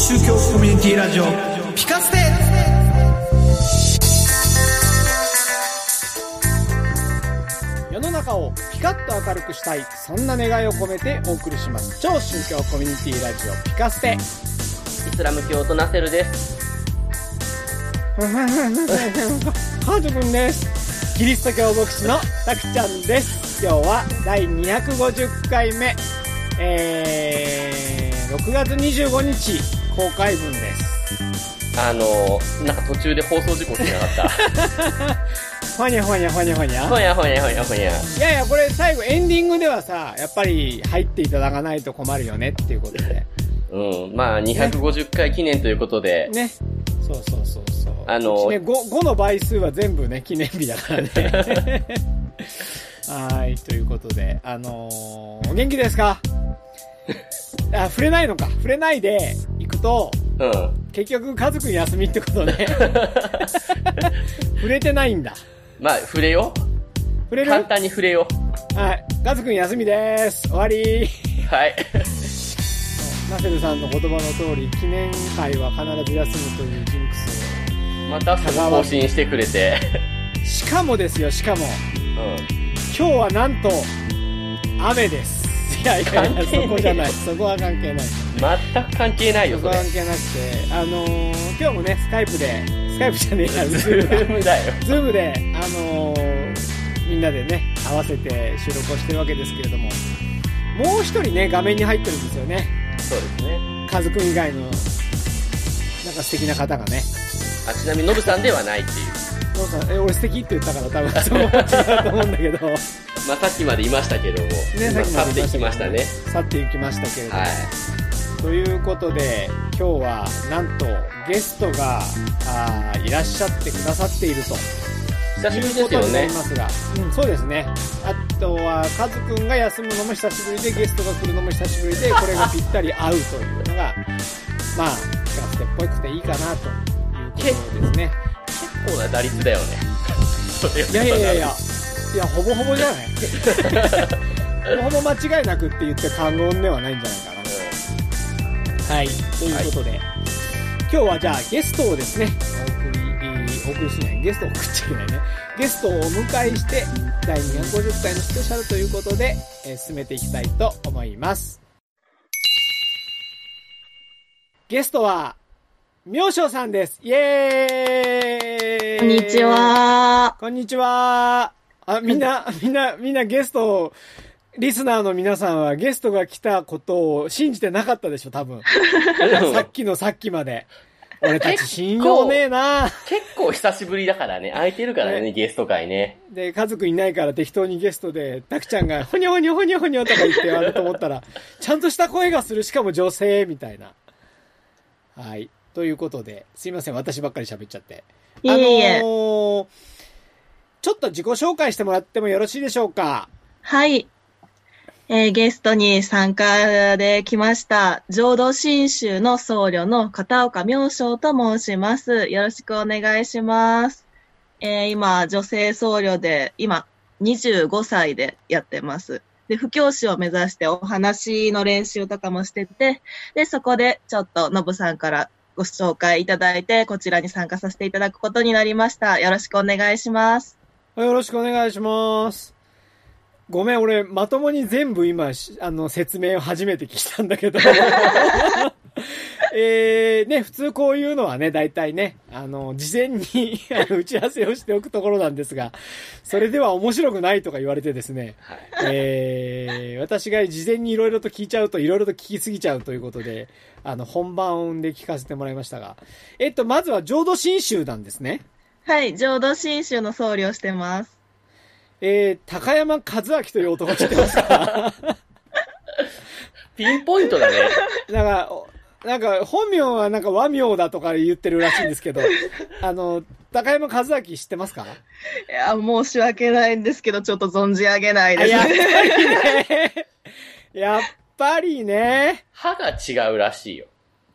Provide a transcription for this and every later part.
宗教コミュニティラジオピカステ。世の中をピカッと明るくしたいそんな願いを込めてお送りします。超宗教コミュニティラジオピカステ。イスラム教とナセルです。ハートくんです。キリスト教牧師のたくちゃんです。今日は第250回目。えー、6月25日公開分ですあの、なんか途中で放送事故ってなかった。ほにゃほにゃほにゃほにゃほやほやほやほや。いやいや、これ最後エンディングではさ、やっぱり入っていただかないと困るよねっていうことで。うん。まあ、250回記念ということで、ね。そうそうそうそう。あのね、5, 5の倍数は全部ね、記念日だからね。はい、ということで、あのー、お元気ですか？あ、触れないのか。触れないでと、うん。結局家族休みってことね。触れてないんだ。まあ、触れよ触れる？簡単に触れよはい。家族休みです。終わり。はい。ナセルさんの言葉の通り、記念会は必ず休むというジンクスまた更新してくれて。を。しかもですよ、しかも、うん。今日はなんと、雨です。いやいやそこじゃない。そこは関係ない。全く関係ないよ、そこは関係なくて、あのー、今日もね、スカイプで、スカイプじゃねえや、ズームだよ。ズームで、あのー、みんなでね、合わせて収録をしてるわけですけれども、もう一人ね、画面に入ってるんですよね。そうですね。カズくん以外の、なんか素敵な方がね。あ、ちなみにノブさんではないっていう。ノブさん、え、俺素敵って言ったから多分そうと思うんだけど、まあ、さっきまでいましたけども、今さっきまで去っていきましたね。去っていきましたけれども。はい。ということで、今日はなんとゲストがあーいらっしゃってくださっていると。久しぶりですよねり。ますが、うん、そうですね。あとは、カズくんが休むのも久しぶりで、ゲストが来るのも久しぶりで、これがぴったり合うというのが、まあ、ピカステっぽくていいかなということですね。結構な打率だよね。いやいやいやいや、いや、ほぼほぼじゃないほぼほぼ間違いなくって言って過言ではないんじゃないかな。はい。ということで、今日はじゃあゲストをですね、お送り、えーお送りしない、ゲストを送っちゃいけないね。ゲストをお迎えして、第250回のスペシャルということで、えー進めていきたいと思います。ゲストは、妙正さんです。イエーイこんにち。は。こんにちは。あ、みんな、みんな、みんなゲストを、リスナーの皆さんはゲストが来たことを信じてなかったでしょ、多分。さっきのさっきまで。俺たち信用ねえな結構久しぶりだからね、空いてるからね、ねゲスト会ね。で、家族いないから適当にゲストで、たくちゃんが、ほにょほにょほにょほにょとか言って言われると思ったら、ちゃんとした声がする、しかも女性、みたいな。はい。ということで、すいません、私ばっかり喋っちゃって。いえいえあのーちょっと自己紹介してもらってもよろしいでしょうか？はい。えーゲストに参加で来ました、浄土真宗の僧侶の片岡明章と申します。よろしくお願いします。えー今、女性僧侶で、今、25歳でやってます。で、布教師を目指してお話の練習とかもしてて、で、そこでちょっとノブさんからご紹介いただいて、こちらに参加させていただくことになりました。よろしくお願いします。よろしくお願いします。ごめん、俺、まともに全部今、しあの、説明を初めて聞いたんだけど。えー、ね、普通こういうのはね、大体ね、あの、事前に 打ち合わせをしておくところなんですが、それでは面白くないとか言われてですね、はい。えー、私が事前にいろいろと聞いちゃうといろいろと聞きすぎちゃうということで、あの、本番で聞かせてもらいましたが、えっと、まずは浄土真宗なんですね。はい、浄土真宗の僧侶をしてます。えー、高山和明という男知ってますか ピンポイントだね。なんか、おなんか、本名はなんか和名だとか言ってるらしいんですけど、あの、高山和明知ってますか？いや、申し訳ないんですけど、ちょっと存じ上げないあです。やっぱりね。やっぱりね。歯が違うらしいよ。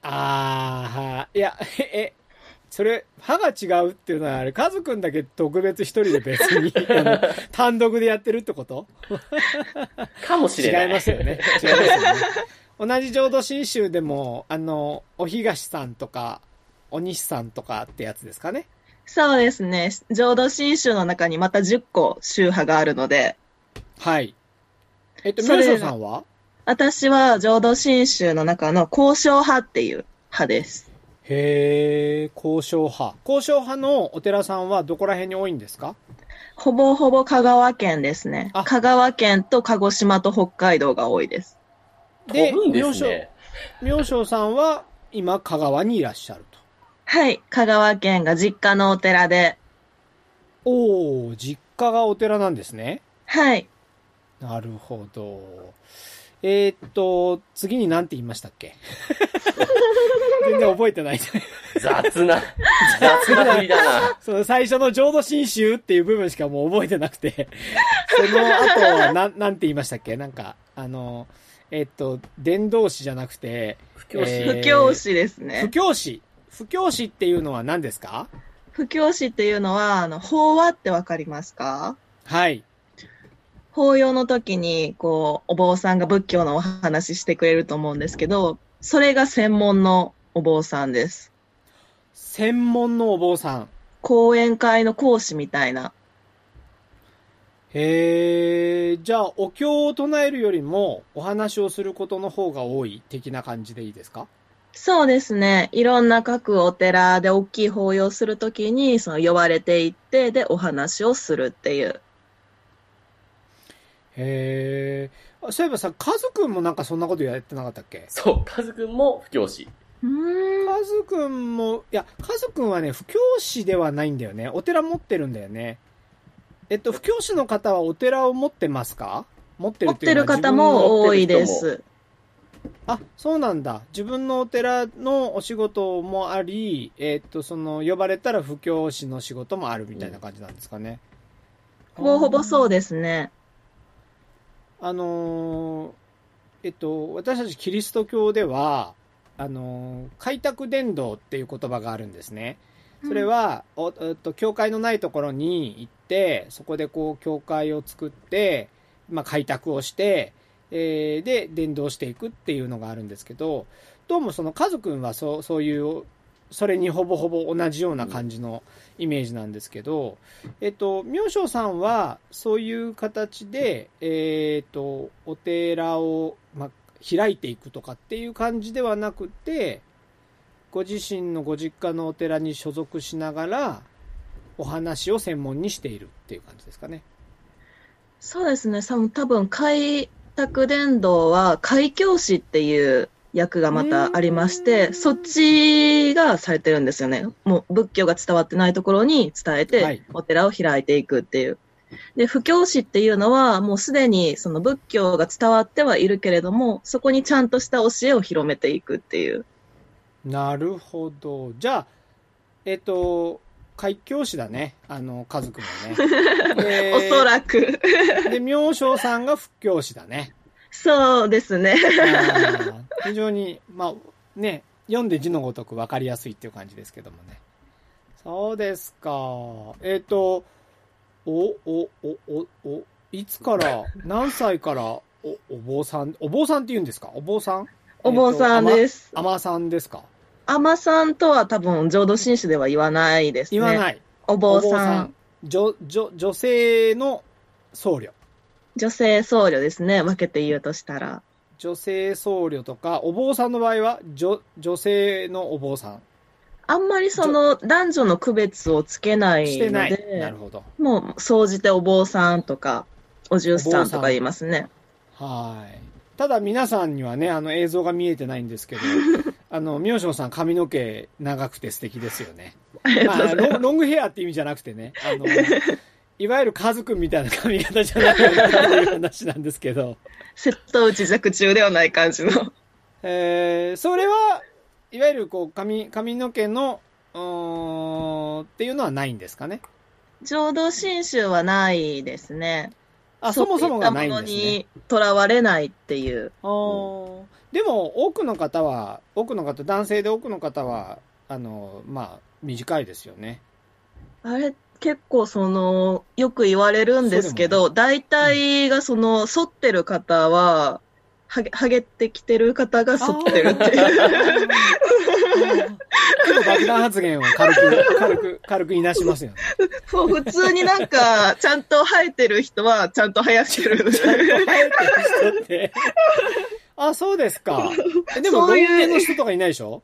あーは、いや、え、それ、歯が違うっていうのはあれ、カズくんだけ特別一人で別に、あの単独でやってるってこと？かもしれない。違いますよね。違いますよね。同じ浄土真宗でも、あの、お東さんとか、お西さんとかってやつですかね？そうですね。浄土真宗の中にまた10個宗派があるので、はい。えっと、それ妙正さんは？私は浄土真宗の中の交渉派っていう派です。へえ、交渉派。交渉派のお寺さんはどこら辺に多いんですか？ほぼほぼ香川県ですねあ。香川県と鹿児島と北海道が多いです。ですね。妙正さんは今香川にいらっしゃると。はい。香川県が実家のお寺で、おー、実家がお寺なんですね。はい。なるほど。えーっと、次に何て言いましたっけ？全然覚えてない。雑な、雑な振りだな。その最初の浄土真宗っていう部分しかもう覚えてなくて、その後はなん、なんて言いましたっけ？なんか、あの、えーっと、伝道師じゃなくて、不教師。えー布教師です布ね。教師。布教師っていうのは何ですか？布教師っていうのは、あの、法話ってわかりますか？はい。法要の時に、こう、お坊さんが仏教のお話ししてくれると思うんですけど、それが専門のお坊さんです。専門のお坊さん。講演会の講師みたいな。へえ、じゃあ、お経を唱えるよりも、お話をすることの方が多い的な感じでいいですか？そうですね。いろんな各お寺で大きい法要するときに、その呼ばれていって、で、お話をするっていう。へえ。あそういえばさ、カズくんもなんかそんなことやってなかったっけ？そう、カズくんも不教師。カズくんも、いや、カズくんはね、布教師ではないんだよね。お寺持ってるんだよね。えっと、布教師の方はお寺を持ってますか？持ってる持ってるっていうのは方も多いです。あ、そうなんだ。自分のお寺のお仕事もあり、えっと、その、呼ばれたら布教師の仕事もあるみたいな感じなんですかね。ほぼほぼそうですね。あのーえっと、私たちキリスト教では、あのー開拓伝道っていう言葉があるんですね。それは、おえっと、教会のないところに行って、そこでこう、教会を作って、まあ、開拓をして、えーで、伝道していくっていうのがあるんですけど、どうもその、カズくんはそう、そういう、それにほぼほぼ同じような感じのイメージなんですけど、えっと、妙正さんは、そういう形で、えっと、お寺を、まあ、開いていくとかっていう感じではなくて、ご自身のご実家のお寺に所属しながら、お話を専門にしているっていう感じですかね。そうですね。さ多分、開拓伝道は、開教師っていう役がまたありましうて、んそっちがされてるんですよね。もう仏教が伝わってないところに伝えはてい、お寺を開いていくっていう。で、布教師っていうのは、もうすでにその仏教が伝わってはいるけれども、そこにちゃんとした教えを広めていくっていう。なるほど。じゃあ、えっと、開教師だね。あの、家族もね。でおそらく。で、妙正さんが布教師だね。そうですね。非常に、まあ、ね、読んで字のごとく分かりやすいっていう感じですけどもね。そうですか。えっ、と、お、お、お、お、お、いつから、何歳から、お、お坊さん、お坊さんって言うんですか？お坊さん？お坊さんですす。あまさんですか？あまさんとは多分、浄土真宗では言わないですね。言わない。お坊さん。女、女、女性の僧侶。女性僧侶ですね。分けて言うとしたら。女性僧侶とか、お坊さんの場合は、女、女性のお坊さん。あんまりその男女の区別をつけない。ので、なるほど。もう総じてお坊さんとか、お重さんとか言いますね。はい。ただ皆さんにはね、あの映像が見えてないんですけど、あの、妙正さん髪の毛長くて素敵ですよね。まあ。ロンロングヘアって意味じゃなくてね、あの、いわゆるカズくんみたいな髪型じゃないかなっていう話なんですけど、瀬戸内弱中ではない感じの。えー、それは、いわゆるこう、髪、髪の毛の、っていうのはないんですかね？浄土真宗はないですね。あ、そもそもがないんですね。にとらわれないっていう。あーでも、多くの方は、多くの方、男性で多くの方は、あの、まあ、短いですよね。あれ、結構その、よく言われるんですけど、大体がその、反ってる方は、はげ、はげてきてる方が反ってるっていう。爆弾発言を軽く、軽く、軽くいなしますよね。そう、普通になんか、ちゃんと生えてる人は、ちゃんと生やしてる。生えてる人って。あ、そうですか。えでも、ロン毛の人とかいないでしょ？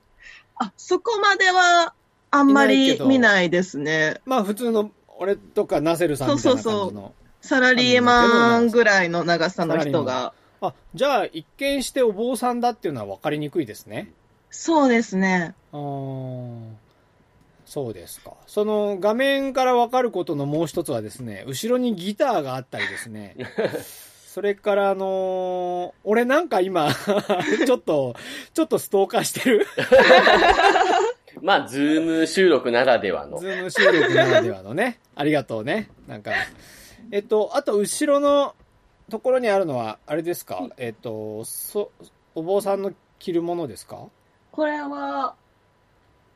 あ、そこまでは、あんまり見ないですね。まあ、普通の、俺とかナセルさんみたいな感じの。そうそうサラリーマンぐらいの長さの人が。あ、じゃあ、一見してお坊さんだっていうのは分かりにくいですね。そうですね。あーそうですか。その画面から分かることのもう一つはですね、後ろにギターがあったりですね。それからあのー俺なんか今、ちょっと、ちょっとストーカーしてる。まあ、ズーム収録ならではのズ。ーム収録ならではのね。ありがとうね。なんか。えっと、あと後ろのところにあるのは、あれですか？えっと、そ、お坊さんの着るものですか？これは、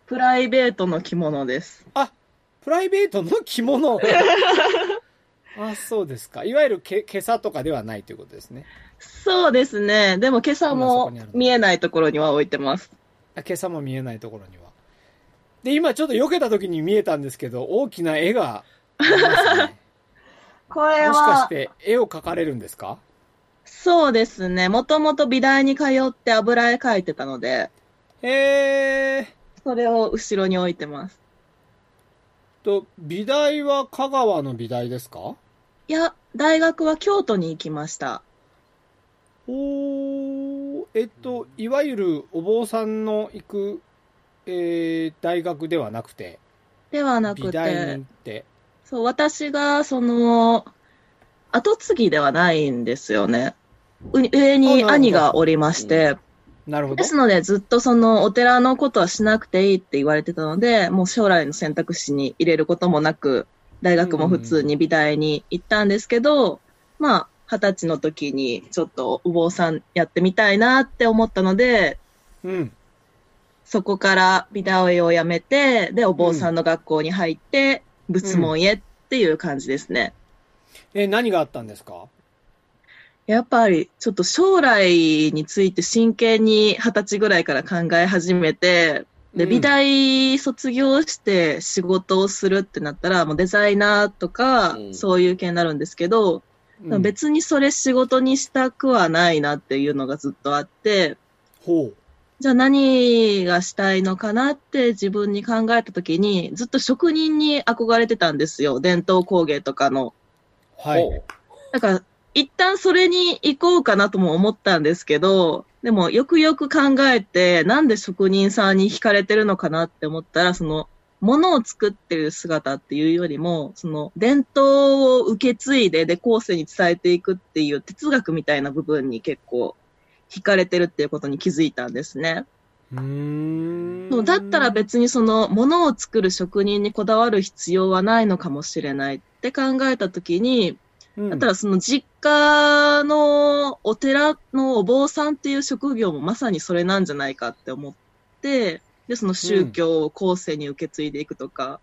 プライベートの着物です。あ、プライベートの着物。あ、そうですか。いわゆるけ、今朝とかではないということですね。そうですね。でも今朝も見えないところには置いてます。あ今朝も見えないところには。で、今ちょっと避けた時に見えたんですけど、大きな絵がありますね。これもしかしは、て絵を描かれるんですか？そうですね。もともと美大に通って油絵描いてたので、へー。それを後ろに置いてます。と、美大は香川の美大ですか？いや、大学は京都に行きました。おー、えっと、いわゆるお坊さんの行く、えー、大学ではなくて、ではなく美大っ、て、そう、私が、その、後継ぎではないんですよね。う上に兄がおりまして、なるほどで。すので、ずっとそのお寺のことはしなくていいって言われてたので、もう将来の選択肢に入れることもなく、大学も普通に美大に行ったんですけど、まあ、二十歳の時にちょっとお坊さんやってみたいなって思ったので、うん。そこから美大を辞めて、で、お坊さんの学校に入って、仏門へっていう感じですね。え、何があったんですか？やっぱり、ちょっと将来について真剣に二十歳ぐらいから考え始めて、で、うん。美大卒業して仕事をするってなったら、もうデザイナーとかう、ん。そういう系になるんですけど、うん。別にそれ仕事にしたくはないなっていうのがずっとあって、ほう。じゃあ何がしたいのかなって自分に考えたときに、ずっと職人に憧れてたんですよ。伝統工芸とかの。はい。だから、一旦それに行こうかなとも思ったんですけど、でもよくよく考えて、なんで職人さんに惹かれてるのかなって思ったら、その、物を作ってる姿っていうよりも、その、伝統を受け継いで、で、後世に伝えていくっていう哲学みたいな部分に結構、惹かれてるっていうことに気づいたんですね。うーん。そうだったら別にその、物を作る職人にこだわる必要はないのかもしれないって考えたときに、うん、だったらその実家のお寺のお坊さんっていう職業もまさにそれなんじゃないかって思って、で、その宗教を後世に受け継いでいくとか、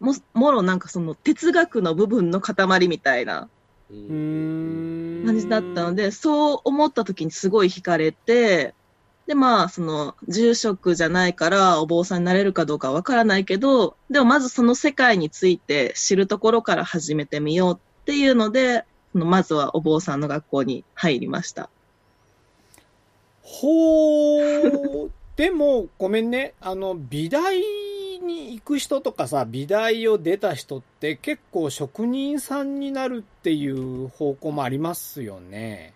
も、もろなんかその哲学の部分の塊みたいな。感じだったので、そう思った時にすごい惹かれて、で、まあ、その、住職じゃないからお坊さんになれるかどうかわからないけど、でもまずその世界について知るところから始めてみようっていうので、そのまずはお坊さんの学校に入りました。ほー。でも、ごめんね。あの、美大に行く人とかさ、美大を出た人って結構職人さんになるっていう方向もありますよね。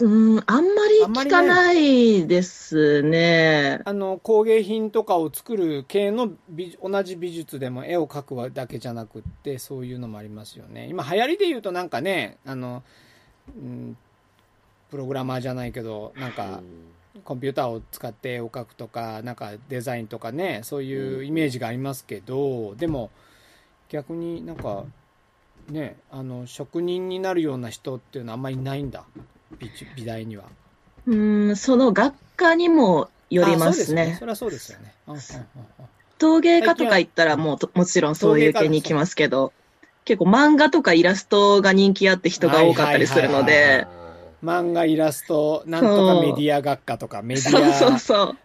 うん、あんまり聞かないですね。あの、工芸品とかを作る系の美同じ美術でも絵を描くだけじゃなくって、そういうのもありますよね。今流行りで言うとなんかね、あの、うん、プログラマーじゃないけど、なんか、コンピューターを使って絵を描くとか、なんかデザインとかね、そういうイメージがありますけど、でも逆になんか、ね、あの、職人になるような人っていうのはあんまりいないんだ。美美大には。うん、その学科にもよりますねあそ。れはそうですよね。陶芸家とか行ったらもうともちろんそういう系に行きますけど、結構漫画とかイラストが人気あって人が多かったりするのはいはいで、漫画イラスト、なんとかメディア学科とか、メディア。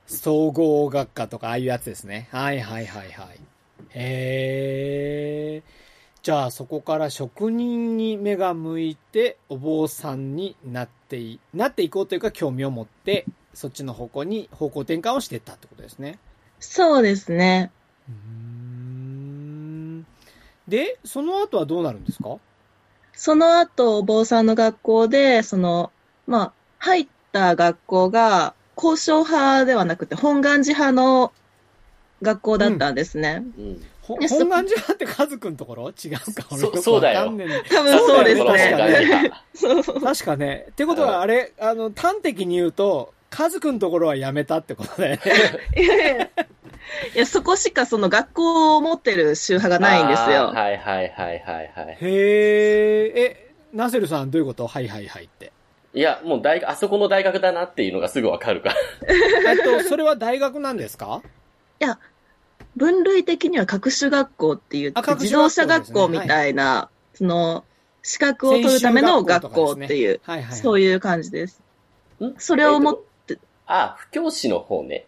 総合学科とか、ああいうやつですね。はいはいはいはい。へえ。じゃあそこから職人に目が向いて、お坊さんになってい、なっていこうというか興味を持って、そっちの方向に方向転換をしていったってことですね。そうですね。うーんで、その後はどうなるんですか？その後、お坊さんの学校で、その、まあ、入った学校が、交渉派ではなくて、本願寺派の学校だったんですね。うん。ほいやそ本願寺ってカズくんところ？違うか俺そそうだよ多分そうですねね。そうそう。確かね。ってことは、あれ、あの、端的に言うと、カズくんところは辞めたってことだよね。いやいやいや、そこしかその学校を持ってる宗派がないんですよ。はいはいはいはいはい。へえ、え、ナセルさんどういうこと？はいはいはいって。いや、もう大学、あそこの大学だなっていうのがすぐわかるから。えっと、それは大学なんですか？いや、分類的には各種学校って言って、あ各種自動車学校みたいな、その、資格を取るための学校っていう、はいはい。そういう感じです。ん？それをもえっとあ、不教師の方ね。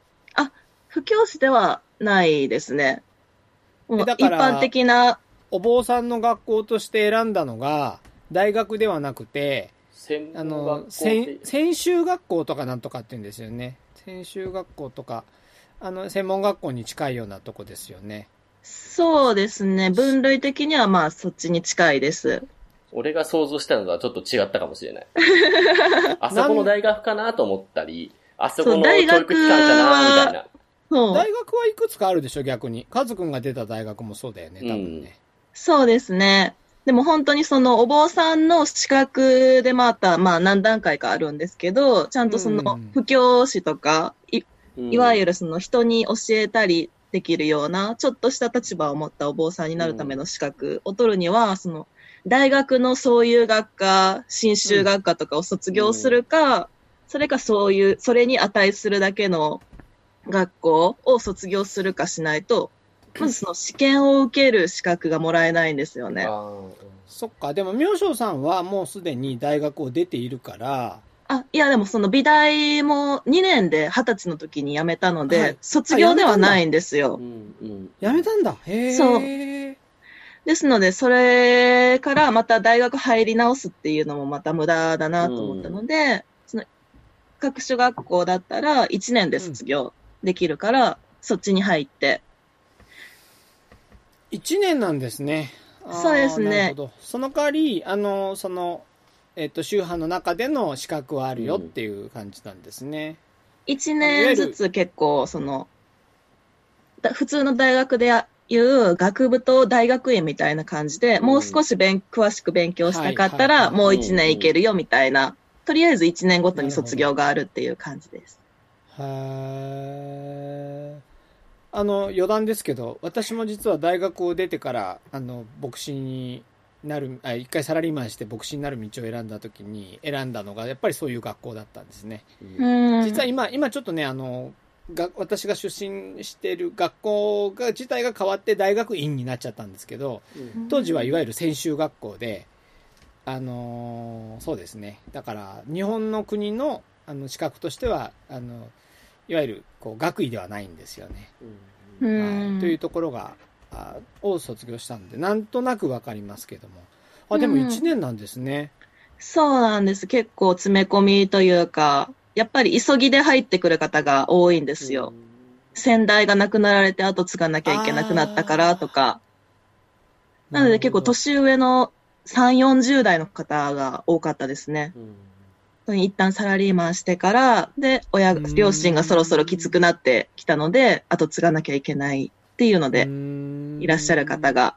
不教師ではないですね。もう一えだから般的な、お坊さんの学校として選んだのが、大学ではなくて、専あの門学、校専で専修学校とかなんとかって言うんですよね。専修学校とか、あの、専門学校に近いようなとこですよね。そうですね。分類的にはまあそっちに近いです。俺が想像したのとはちょっと違ったかもしれない。あそこの大学かなと思ったり、あそこの教育機関かなみたいな。そう。大学はいくつかあるでしょ、逆に。カズくんが出た大学もそうだよね、多分ね。そうですね。でも本当にそのお坊さんの資格でまた、まあ何段階かあるんですけど、ちゃんとそのうん布教師とか、いいわゆる。るその人に教えたりできるような、ちょっとした立場を持ったお坊さんになるための資格を取るには、その大学のそういう学科、新修学科とかを卒業するか、それかそういう、それに値するだけの学校を卒業するかしないと、まずその試験を受ける資格がもらえないんですよね。そっか、でも、明星さんはもうすでに大学を出ているから、あ、いやでもその美大も2年で20歳の時に辞めたので、はい卒業ではないんですよう。んうん。辞めたんだ。へえ。そうですので、それからまた大学入り直すっていうのもまた無駄だなと思ったので、各種学校だったら1年で卒業できるから、そっちに入って。1年なんですね。そうですねなるほど。その代わり、あの、その、えっ、と、宗派の中での資格はあるよっていう感じなんですね。1年ずつ結構、その、だ普通の大学でいう学部と大学院みたいな感じで、うんもう少し勉詳しく勉強したかったら、もう1年いけるよみたいな、とりあえず1年ごとに卒業があるっていう感じです。へーあの、余談ですけど、私も実は大学を出てから、あの、牧師になる、あ、一回サラリーマンして牧師になる道を選んだ時に選んだのが、やっぱりそういう学校だったんですね。うん。実は今、今ちょっとね、あの、が私が出身している学校が自体が変わって大学院になっちゃったんですけど、うん当時はいわゆる専修学校で、あのーそうですね。だから、日本の国のあの資格としては、あの、いわゆるこう学位ではないんですよね。うはい、ん。というところが、あを卒業したんで、なんとなくわかりますけども。あ、でもうん1年なんですね。そうなんです。結構詰め込みというか、やっぱり急ぎで入ってくる方が多いんですよ。先代が亡くなられて後継がなきゃいけなくなったからとか。なので結構年上の3、40代の方が多かったですね。うん一旦サラリーマンしてから、で、親両親がそろそろきつくなってきたので、後継がなきゃいけないっていうので、いいらっしゃる方。が。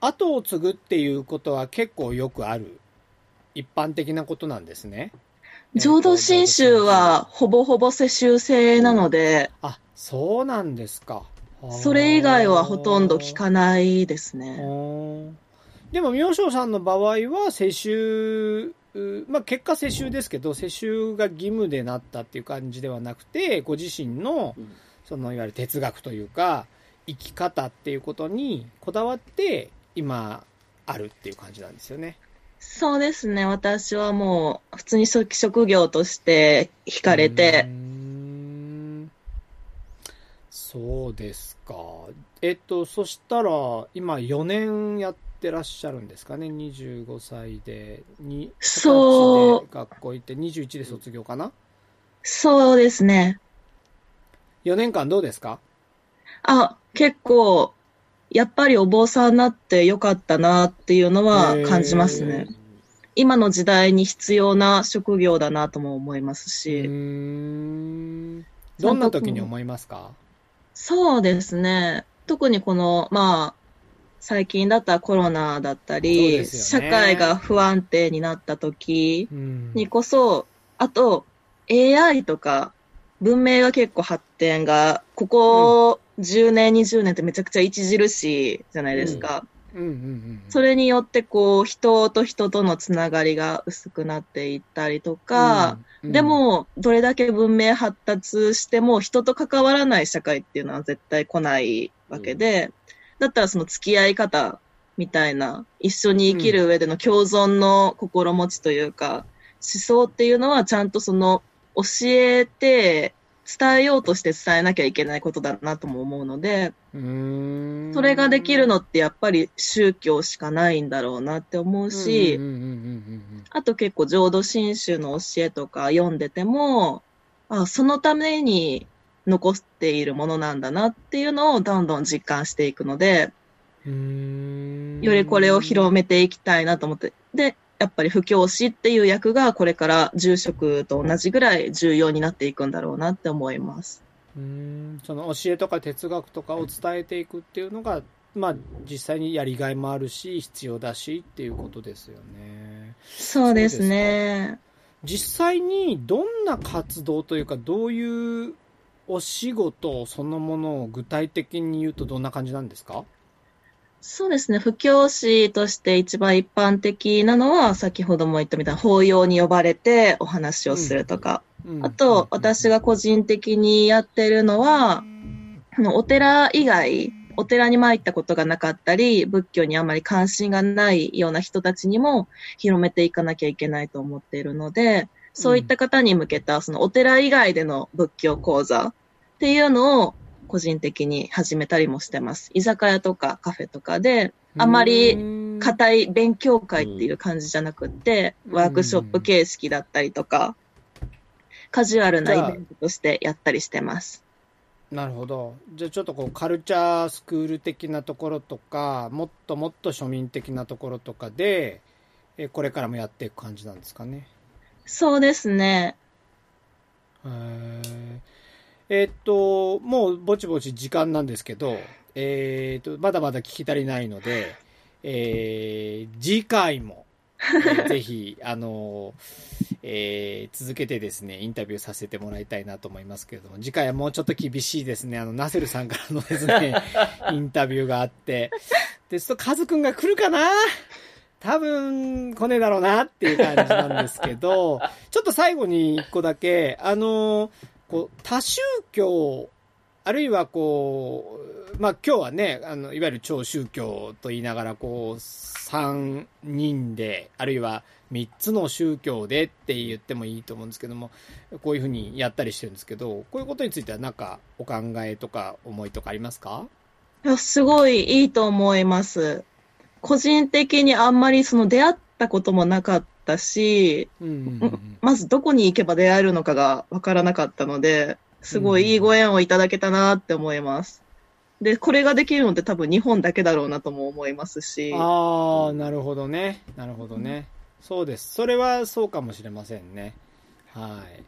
後を継ぐっていうことは結構よくある一般的なことなんですね。浄土真宗はほぼほぼ世襲制なので、あ、そうなんですか。それ以外はほとんど聞かなないですね。でも、明星さんの場合は世襲、うまあ結果世襲ですけど、世襲が義務でなったっていう感じではなくて、ご自身のうんそのいわゆる哲学というか、生き方っていうことにこだわって、今、あるっていう感じなんですよね。そうですね。私はもう、普通に職業として惹かれて。そうですか。えっと、そしたら、今4年やってらっしゃるんですかね。25歳で、に、そう。学校行って21で卒業かな？そうですね。4年間どうですか？あ、結構、やっぱりお坊さんになってよかったなっていうのは感じますね。今の時代に必要な職業だなとも思いますし。どんな時に思いますか？そうですね。特にこの、まあ、最近だったらコロナだったり、ね、社会が不安定になった時にこそ、あと AI とか文明が結構発展が、ここ10年、20年ってめちゃくちゃ著しいじゃないですか。それによってこう人と人とのつながりが薄くなっていったりとか、うんうん、でもどれだけ文明発達しても人と関わらない社会っていうのは絶対来ないわけで、うん、だったらその付き合い方みたいな一緒に生きる上での共存の心持ちというか、思想っていうのはちゃんとその教えて伝えようとして伝えなきゃいけないことだなとも思うので、それができるのってやっぱり宗教しかないんだろうなって思うし、あと結構浄土真宗の教えとか読んでても、あそのために残っているものなんだなっていうのをどんどん実感していくので、よりこれを広めていきたいなと思って。で、やっぱり布教師っていう役がこれから住職と同じぐらい重要になっていくんだろうなって思います。うんその教えとか哲学とかを伝えていくっていうのが、まあ、実際にやりがいもあるし必要だしっていうことですよね。そうですね。実際にどんな活動というかどういうお仕事そのものを具体的に言うとどんな感じなんですか？そうですね。布教師として一番一般的なのは、先ほども言ったみたいな法要に呼ばれてお話をするとか。うん、あと、私が個人的にやってるのは、お寺以外、お寺に参ったことがなかったり、仏教にあまり関心がないような人たちにも広めていかなきゃいけないと思っているので、そういった方に向けた、そのお寺以外での仏教講座っていうのを個人的に始めたりもしてます。居酒屋とかカフェとかで、あまり硬い勉強会っていう感じじゃなくって、ワークショップ形式だったりとか、カジュアルなイベントとしてやったりしてます。なるほど。じゃあちょっとこうカルチャースクール的なところとか、もっともっと庶民的なところとかで、えこれからもやっていく感じなんですかね？そうですね。へーえー、っと、もうぼちぼち時間なんですけど、えー、っと、まだまだ聞き足りないので、えー、次回も、ぜひ、あの、えー、続けてですね、インタビューさせてもらいたいなと思いますけれども、次回はもうちょっと厳しいですね、あの、ナセルさんからのですね、インタビューがあって、で、ちょっとカズくんが来るかな？多分、来ねえだろうなっていう感じなんですけど、ちょっと最後に一個だけ、あのこう、多宗教、あるいはこう、まあ今日はね、あの、いわゆる超宗教と言いながら、こう、3人で、あるいは3つの宗教でって言ってもいいと思うんですけども、こういうふうにやったりしてるんですけど、こういうことについては何かお考えとか思いとかありますか？いや、すごいいいと思います。個人的にあんまりその出会ったこともなかっったし、うんうんうん、まずどこに行けば出会えるのかがわからなかったので、すごいいいご縁をいただけたなって思います。で、これができるのって多分日本だけだろうなとも思いますし。ああ、なるほどね。なるほどね。そうです。それはそうかもしれませんね。はい。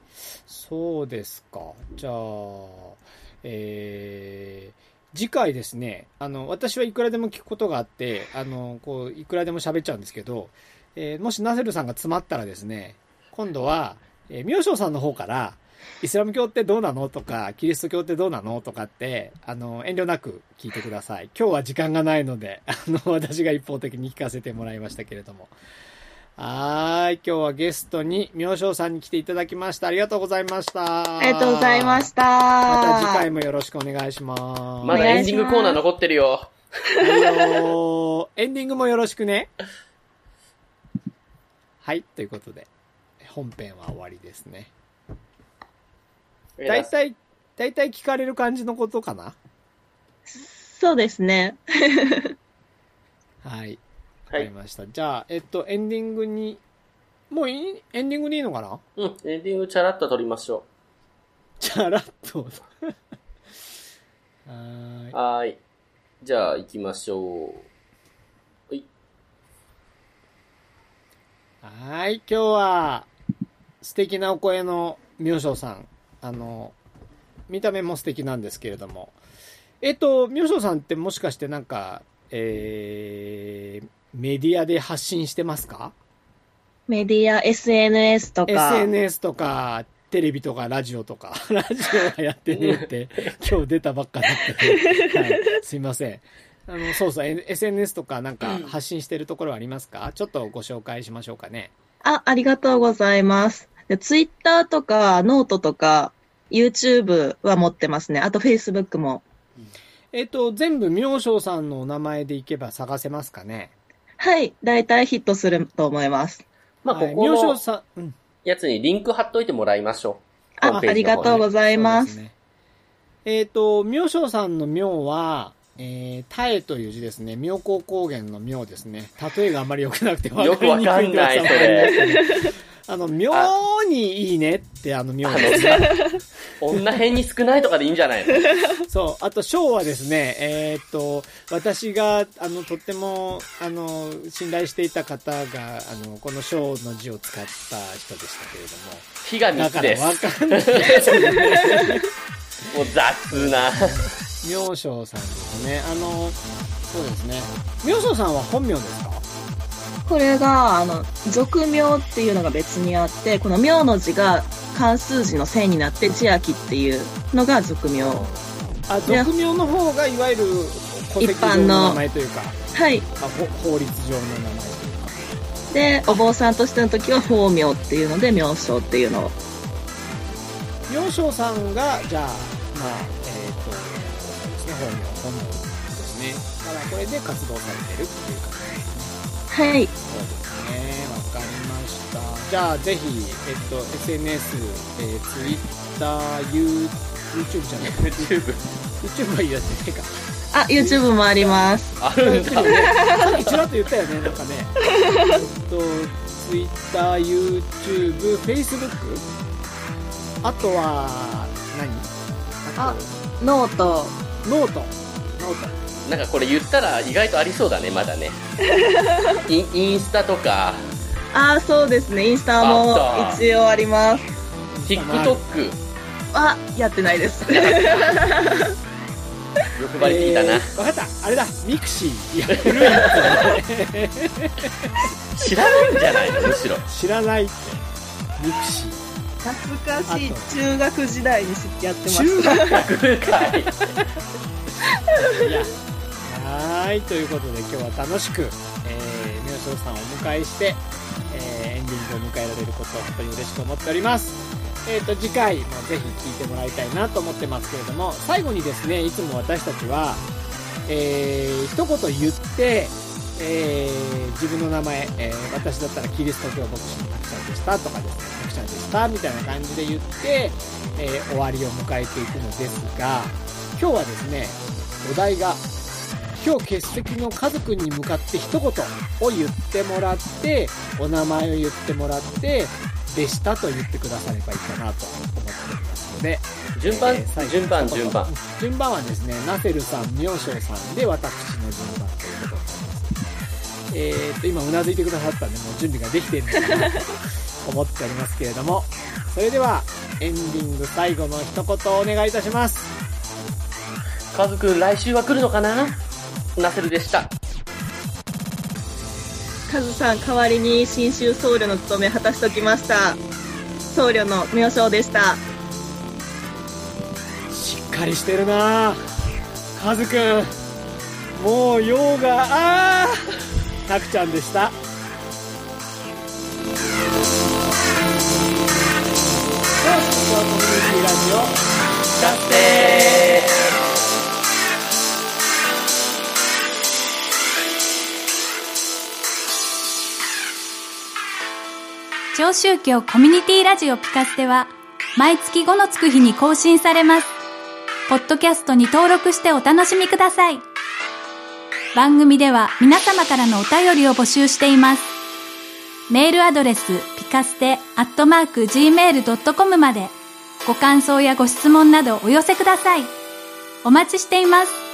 そうですか。じゃあ、えー、次回ですね、あの、私はいくらでも聞くことがあって、あの、こう、いくらでも喋っちゃうんですけど、えー、もしナセルさんが詰まったらですね、今度は、えー、明星さんの方から、イスラム教ってどうなの？とか、キリスト教ってどうなの？とかって、あの、遠慮なく聞いてください。今日は時間がないので、あの、私が一方的に聞かせてもらいましたけれども。はい。今日はゲストに、明星さんに来ていただきました。ありがとうございました。ありがとうございました。また次回もよろしくお願いします。まだエンディングコーナー残ってるよ。はいよエンディングもよろしくね。はい、ということで、本編は終わりですね。大体、大体聞かれる感じのことかな？そうですね。はい。わかりました。じゃあ、えっと、エンディングに、もういい？エンディングでいいのかな？うん、エンディングチャラッと撮りましょ チャラッと。は。い。はーい。じゃあ、行きましょう。はい。はーい。今日は、素敵なお声の明星さん。あの、見た目も素敵なんですけれども。えっと、明星さんってもしかしてなんか、えー、メディアで発信してますか？メディア、SNS とか。SNS とか、テレビとかラジオとか、ラジオはやってねえって、今日出たばっかだったはい、すいません。あの、そうそう、SNS とかなんか発信してるところはありますか？ちょっとご紹介しましょうかね。あ、ありがとうございます。で、ツイッターとか、ノートとか、YouTube は持ってますね。あと Facebook も。えっと、全部妙晶さんのお名前でいけば探せますかね？はい。だいたいヒットすると思います。まあ、はいここの明星さん、うん。やつにリンク貼っといてもらいましょう。あありがとうございますね。えっ、と、明星さんの明は、えー、タエという字ですね。妙高高原の妙ですね。例えがあんまり良くなくてよくわかんない、それ。あの、妙にいいねって、あの妙あですのさ、女編に少ないとかでいいんじゃないの？そう。あと、章はですね、えーっと、私が、あの、とっても、あの、信頼していた方が、あの、この章の字を使った人でしたけれ火がども。だ3つからです。わかんない。もう雑な。明星さんですね。あの、そうですね。明星さんは本名ですか？これが、あの、俗名っていうのが別にあって、この名の字が漢数字の線になって、千秋っていうのが俗名。あ、俗名の方が、いわゆる、戸籍上の名前というか、はい。あほ法律上の名前というか。で、お坊さんとしての時は法名っていうので、名称っていうのを。明星さんが、じゃあ、まあ、えっ、と、そうですね、本名、本名ですね。ただこれで活動されてるっていう感じですね。はい。そうですね、わかりました。じゃあ、ぜひ、えっ、と、SNS、えー、Twitter、You、YouTube じゃない YouTube。YouTube はいいやつないか。あ、YouTube もあります。あるんだ。さっきちらっと言ったよね、なんかね。えっと、Twitter、YouTube、Facebook? あとは何、ああ note。と、 note。no te。なんかこれ言ったら意外とありそうだね、まだね。インインスタとか、あ、そうですね。インスタも一応あります。TikTok、あ、やってないです。欲張り聞いたな。えーわかった。あれだ。ミクシー。やってるや 知らないんじゃないの？むしろ。つ。知らないって。 mixi。懐かしい中学時代にやってました中学学会。い。はい。ということで今日は楽しく、えー、皆さんをお迎えして、えー、エンディングを迎えられることを本当に嬉しく思っております。えっ、と、次回もぜひ聞いてもらいたいなと思ってますけれども、最後にですね、いつも私たちは、えー、一言言って、えー、自分の名前、えー、私だったらキリスト教牧師のたくちゃんでしたとかですね、たくちゃんでしたみたいな感じで言って、えー、終わりを迎えていくのですが、今日はですね、お題が、今日欠席の家族に向かって一言を言ってもらって、お名前を言ってもらって、でしたと言ってくださればいいかなと思っておりますので、順番？えー順番、順番。順番はですね、ナセルさん、明星さんで私の順番ということになります。えー、と、今うなずいてくださったんで、もう準備ができているのかなと思っておりますけれども、それでは、エンディング最後の一言お願いいたします。カズくん来週は来るのかな？ナセルでした。カズさん代わりに新州僧侶の務め果たしときました。僧侶の妙称でした。しっかりしてるなぁ。カズくん。もう用が、あーたくちゃんでした。では、ここはコミュニティラジオ。だってー超宗教コミュニティラジオピカステは、毎月5のつく日に更新されます。ポッドキャストに登録してお楽しみください。番組では皆様からのお便りを募集しています。メールアドレス、ピカステ、アットマーク、gmail.com まで、ご感想やご質問などお寄せください。お待ちしています。